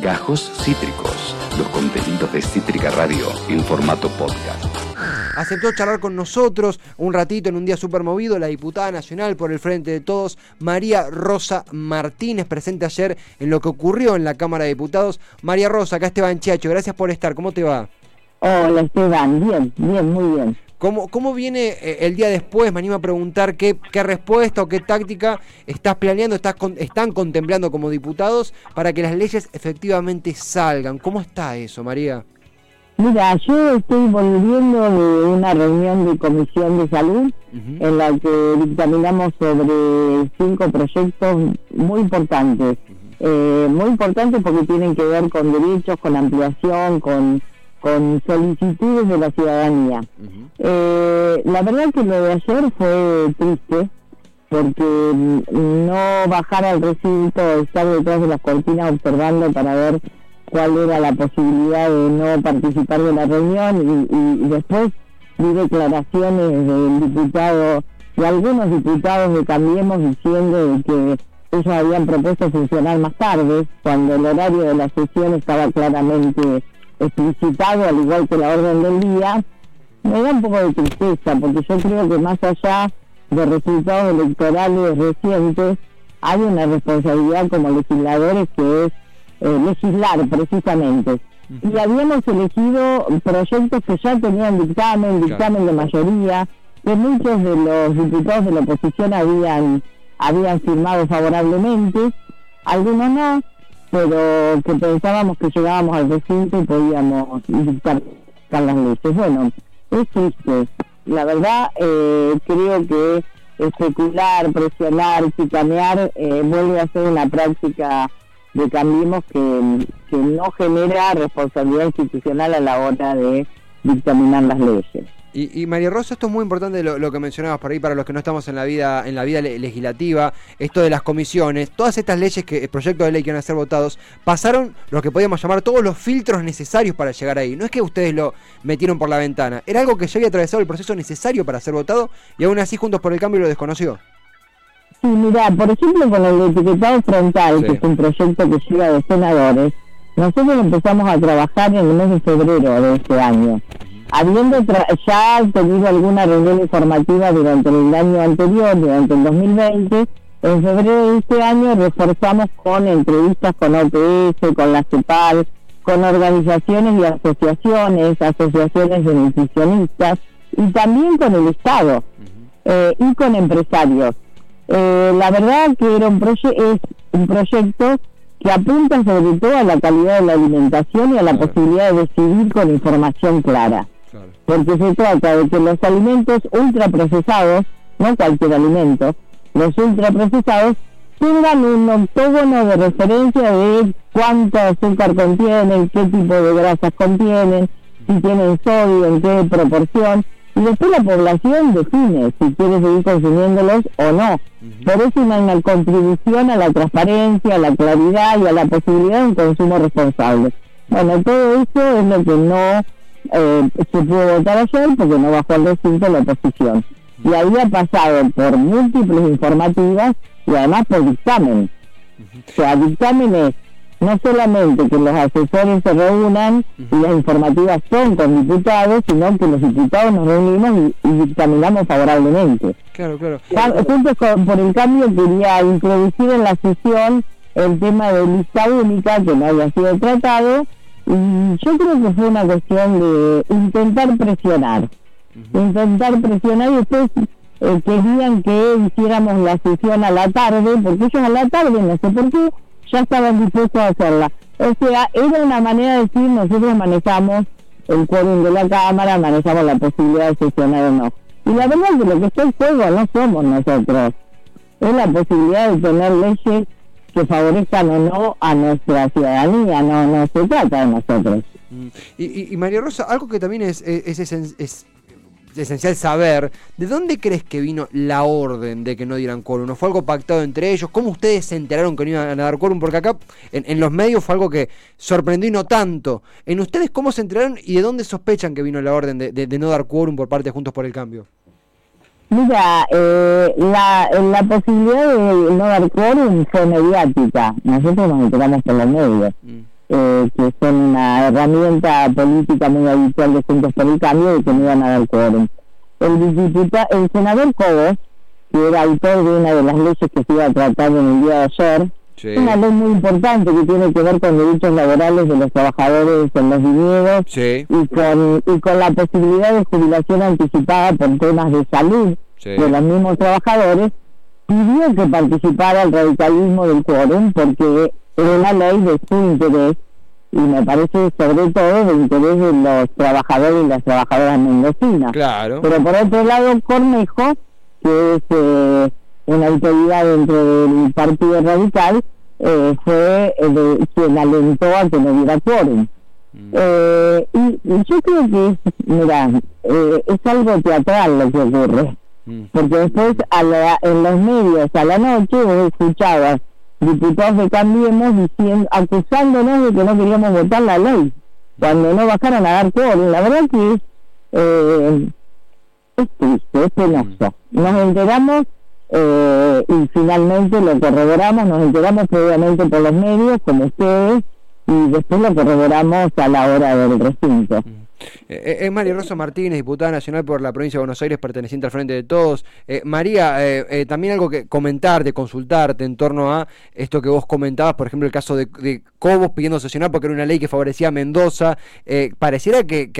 Gajos Cítricos, los contenidos de Cítrica Radio en formato podcast. Aceptó charlar con nosotros un ratito en un día súper movido la diputada nacional por el Frente de Todos, María Rosa Martínez, presente ayer en lo que ocurrió en la Cámara de Diputados. María Rosa, acá Esteban Chacho, gracias por estar, ¿cómo te va? Hola Esteban, bien, bien, muy bien. ¿Cómo, cómo viene eh, el día después? Me animo a preguntar qué, qué respuesta o qué táctica estás planeando, estás están contemplando como diputados para que las leyes efectivamente salgan. ¿Cómo está eso, María? Mira, yo estoy volviendo de una reunión de comisión de salud en la que dictaminamos sobre cinco proyectos muy importantes. eh, muy importantes porque tienen que ver con derechos, con ampliación, con con solicitudes de la ciudadanía. eh, la verdad que lo de ayer fue triste porque mm, no bajar al recinto, estar detrás de las cortinas observando para ver cuál era la posibilidad de no participar de la reunión y, y- después vi declaraciones del diputado, de algunos diputados de Cambiemos diciendo que ellos habían propuesto funcionar más tarde, cuando el horario de la sesión estaba claramente explicitado, al igual que la orden del día, me da un poco de tristeza, porque yo creo que más allá de resultados electorales recientes, hay una responsabilidad como legisladores que es eh, legislar precisamente. Y habíamos elegido proyectos que ya tenían dictamen, dictamen de mayoría, que muchos de los diputados de la oposición habían, habían firmado favorablemente, algunos no, pero que pensábamos que llegábamos al recinto y podíamos dictar las leyes. Bueno, es triste. La verdad, eh, creo que especular, presionar, chicanear eh, vuelve a ser una práctica de Cambiemos que, que no genera responsabilidad institucional a la hora de dictaminar las leyes. Y, y María Rosa, esto es muy importante lo, lo que mencionabas por ahí para los que no estamos en la vida en la vida le- legislativa, esto de las comisiones, todas estas leyes que proyectos de ley que van a ser votados pasaron lo que podíamos llamar todos los filtros necesarios para llegar ahí. No es que ustedes lo metieron por la ventana, era algo que ya había atravesado el proceso necesario para ser votado y aún así Juntos por el Cambio lo desconoció. Sí, mira, por ejemplo, con el etiquetado frontal, Sí. que es un proyecto que llega de senadores, nosotros empezamos a trabajar en el mes de febrero de este año. Habiendo ya tenido alguna reunión informativa durante el año anterior, durante el 2020, en febrero de este año reforzamos con entrevistas con OPS, con la CEPAL, con organizaciones y asociaciones, asociaciones de nutricionistas y también con el Estado eh, y con empresarios. Eh, la verdad que era un es un proyecto que apunta sobre todo a la calidad de la alimentación y a la posibilidad de decidir con información clara. Porque se trata de que los alimentos ultraprocesados, no cualquier alimento, los ultraprocesados tengan un octógono de referencia de cuánto azúcar contienen, qué tipo de grasas contienen, si tienen sodio, en qué proporción, y después la población define si quiere seguir consumiéndolos o no. Por eso hay una contribución a la transparencia, a la claridad y a la posibilidad de un consumo responsable. Bueno, todo eso es lo que no eh, se pudo votar ayer porque no bajó al recinto la oposición. Y había pasado por múltiples informativas y además por dictamen. O sea, dictamen es no solamente que los asesores se reúnan y las informativas son con diputados, sino que los diputados nos reunimos y, y dictaminamos favorablemente. Claro, claro. Juntos con- por el cambio quería introducir en la sesión el tema de lista única que no había sido tratado yo creo que fue una cuestión de intentar presionar, intentar presionar y después eh, querían que hiciéramos la sesión a la tarde, porque ellos a la tarde, no sé por qué, ya estaban dispuestos a hacerla. O sea, era una manera de decir, nosotros manejamos el quórum de la Cámara, manejamos la posibilidad de sesionar o no. Y la verdad es que lo que está en juego no somos nosotros, es la posibilidad de tener leyes que favorezcan o no a nuestra ciudadanía, no, se trata de nosotros. Mm. Y, y- María Rosa, algo que también es, es, es esen- es esencial saber, ¿de dónde crees que vino la orden de que no dieran quórum? ¿No fue algo pactado entre ellos? ¿Cómo ustedes se enteraron que no iban a dar quórum? Porque acá en, en los medios fue algo que sorprendió y no tanto. ¿En ustedes cómo se enteraron y de dónde sospechan que vino la orden de, de- de no dar quórum por parte de Juntos por el Cambio? Mira, eh, la, la posibilidad de no dar quórum fue mediática. Nosotros nos enteramos por los medios. Mm. eh, que son una herramienta política muy habitual de Juntos por el Cambio y que no iban a dar quórum. El, el senador Cobos, que era autor de una de las leyes que se iba a tratar en el día de ayer, una ley muy importante que tiene que ver con derechos laborales de los trabajadores en los viñedos y, con, y con la posibilidad de jubilación anticipada por temas de salud de los mismos trabajadores, pidió que participara el radicalismo del quórum porque era una ley de su interés y me parece sobre todo de interés de los trabajadores y las trabajadoras mendocinas. Claro. Pero por otro lado, Cornejo, que es eh, una autoridad dentro del Partido Radical, eh, fue eh, quien alentó a que no hubiera quórum. Mm. Eh, y, yo creo que, mira, es algo teatral lo que ocurre. Mm. Porque después a en los medios a la noche vos escuchabas diputados de Cambiemos diciendo, acusándonos de que no queríamos votar la ley, cuando no bajaron a dar quórum. La verdad que es, eh, es triste, es penoso. Mm. Nos enteramos eh, y finalmente lo corroboramos, nos enteramos previamente por los medios, como ustedes, y después lo corroboramos a la hora del recinto. Eh, es María Rosa Martínez, diputada nacional por la provincia de Buenos Aires, perteneciente al Frente de Todos. Eh, María, también algo que comentarte, consultarte en torno a esto que vos comentabas, por ejemplo, el caso de, de Cobos pidiendo sesionar porque era una ley que favorecía a Mendoza. pareciera que,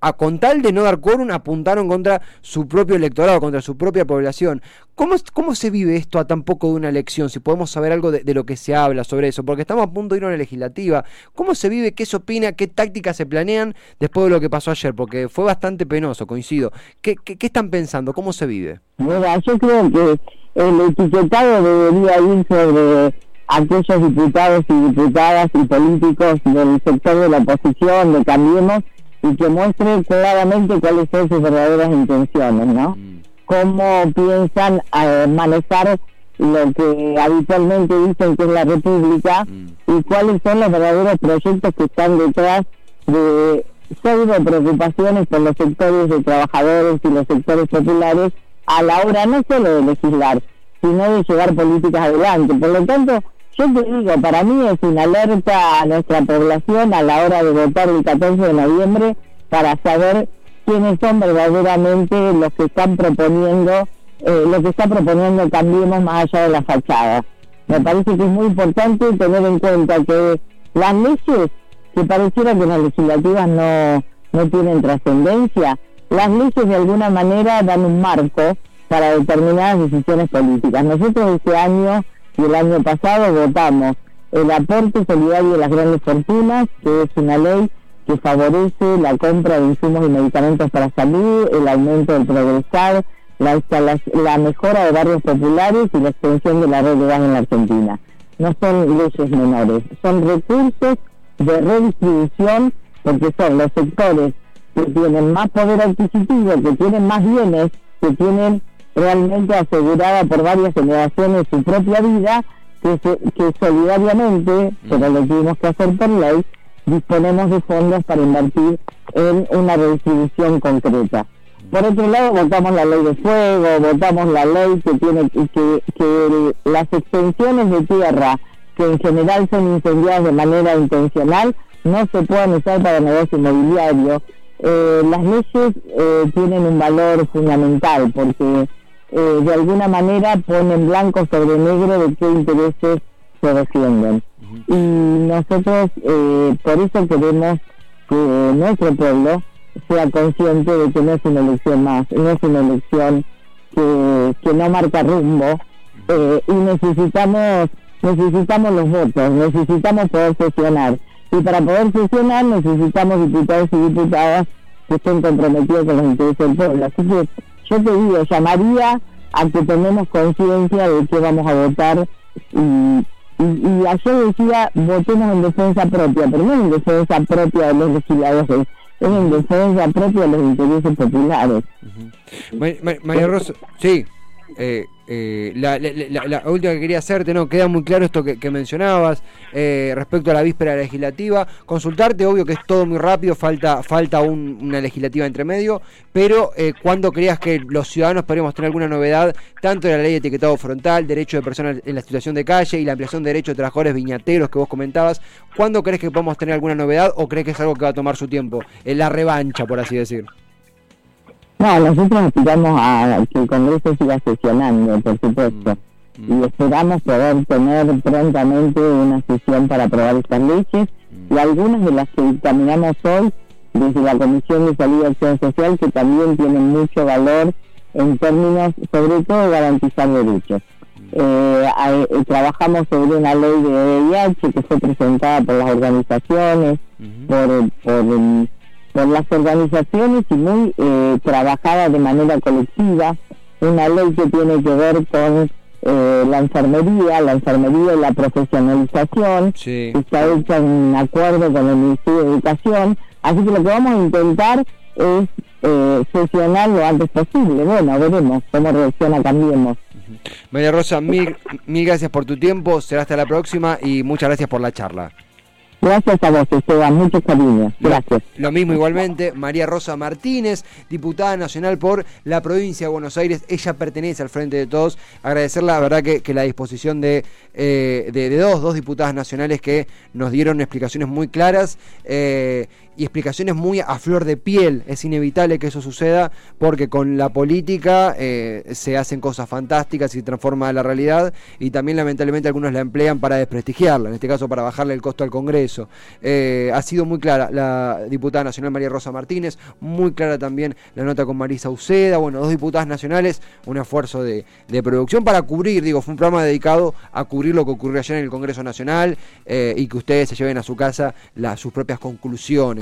a, con tal de no dar quórum apuntaron contra su propio electorado, contra su propia población. ¿Cómo, ¿Cómo se vive esto a tan poco de una elección? Si podemos saber algo de, lo que se habla sobre eso, porque estamos a punto de ir a una legislativa. ¿Cómo se vive? ¿Qué se opina? ¿Qué tácticas se planean después de lo que pasó ayer? Porque fue bastante penoso, coincido. ¿Qué, qué, están pensando? ¿Cómo se vive? Mira, yo creo que el etiquetado debería ir sobre aquellos diputados y diputadas y políticos del sector de la oposición, de Cambiemos, y que muestre claramente cuáles son sus verdaderas intenciones, ¿no? Mm cómo piensan eh, manejar lo que habitualmente dicen que es la República mm. y cuáles son los verdaderos proyectos que están detrás de pseudo preocupaciones por los sectores de trabajadores y los sectores populares a la hora no solo de legislar, sino de llevar políticas adelante. Por lo tanto, yo te digo, para mí es una alerta a nuestra población a la hora de votar el 14 de noviembre para saber quiénes son verdaderamente los que están proponiendo, eh, lo que está proponiendo Cambiemos más allá de la fachada. Me parece que es muy importante tener en cuenta que las leyes, que pareciera que las legislativas no, no tienen trascendencia, las leyes de alguna manera dan un marco para determinadas decisiones políticas. Nosotros este año y el año pasado votamos el aporte solidario de las grandes fortunas, que es una ley que favorece la compra de insumos y medicamentos para salud, el aumento del progresar, la, mejora de barrios populares y la extensión de la red de gas en la Argentina. No son leyes menores, son recursos de redistribución porque son los sectores que tienen más poder adquisitivo, que tienen más bienes, que tienen realmente asegurada por varias generaciones su propia vida, que, que solidariamente, pero lo tuvimos que hacer por ley, disponemos de fondos para invertir en una redistribución concreta. Por otro lado, votamos la ley de fuego, votamos la ley que tiene que, que las extensiones de tierra que en general son incendiadas de manera intencional no se puedan usar para negocio inmobiliario. Eh, las leyes eh, tienen un valor fundamental porque eh, de alguna manera ponen blanco sobre negro de qué intereses se defienden. Y nosotros eh, por eso queremos que nuestro pueblo sea consciente de que no es una elección más, no es una elección que, que no marca rumbo. Eh, y necesitamos necesitamos los votos, necesitamos poder sesionar y para poder sesionar necesitamos diputados y diputadas que estén comprometidos con los intereses del pueblo. Así que yo te digo, llamaría a que tenemos conciencia de que vamos a votar y y, ayer decía, votemos en defensa propia, pero no en defensa propia de los legisladores, es en defensa propia de los intereses populares. María Rosa, sí. Eh, eh, la, última que quería hacerte, no, queda muy claro esto que, mencionabas eh, respecto a la víspera legislativa. Consultarte, obvio que es todo muy rápido, falta, falta una legislativa entre medio, pero eh, ¿cuándo creas que los ciudadanos podríamos tener alguna novedad, tanto en la ley de etiquetado frontal, derecho de personas en la situación de calle y la ampliación de derechos de trabajadores viñateros que vos comentabas? ¿Cuándo crees que podemos tener alguna novedad o crees que es algo que va a tomar su tiempo? En la revancha, por así decir. No, nosotros aspiramos a que el Congreso siga sesionando, por supuesto, mm, mm. y esperamos poder tener prontamente una sesión para aprobar estas leyes. Y algunas de las que dictaminamos hoy desde la Comisión de Salud y Acción Social que también tienen mucho valor en términos, sobre todo, de garantizar derechos. Eh, eh, trabajamos sobre una ley de VIH que fue presentada por las organizaciones, por, por por las organizaciones y muy eh, trabajada de manera colectiva, una ley que tiene que ver con eh, la enfermería, la enfermería y la profesionalización, está hecha en acuerdo con el Ministerio de Educación, así que lo que vamos a intentar es eh, sesionar lo antes posible. Bueno, veremos cómo reacciona Cambiemos. María Rosa, mil, mil gracias por tu tiempo, será hasta la próxima y muchas gracias por la charla. Gracias a vos, Esteban, mucho cariño. Gracias. Lo mismo igualmente, María Rosa Martínez, diputada nacional por la provincia de Buenos Aires. Ella pertenece al Frente de Todos. Agradecerla, la verdad, que, la disposición de, eh, de, dos, dos diputadas nacionales que nos dieron explicaciones muy claras. Eh, y explicaciones muy a flor de piel. Es inevitable que eso suceda porque con la política eh, se hacen cosas fantásticas y se transforma la realidad y también lamentablemente algunos la emplean para desprestigiarla, en este caso para bajarle el costo al Congreso. Eh, ha sido muy clara la diputada nacional María Rosa Martínez, muy clara también la nota con Marisa Uceda, bueno, dos diputadas nacionales, un esfuerzo de, producción para cubrir, digo, fue un programa dedicado a cubrir lo que ocurrió ayer en el Congreso Nacional eh, y que ustedes se lleven a su casa sus propias conclusiones.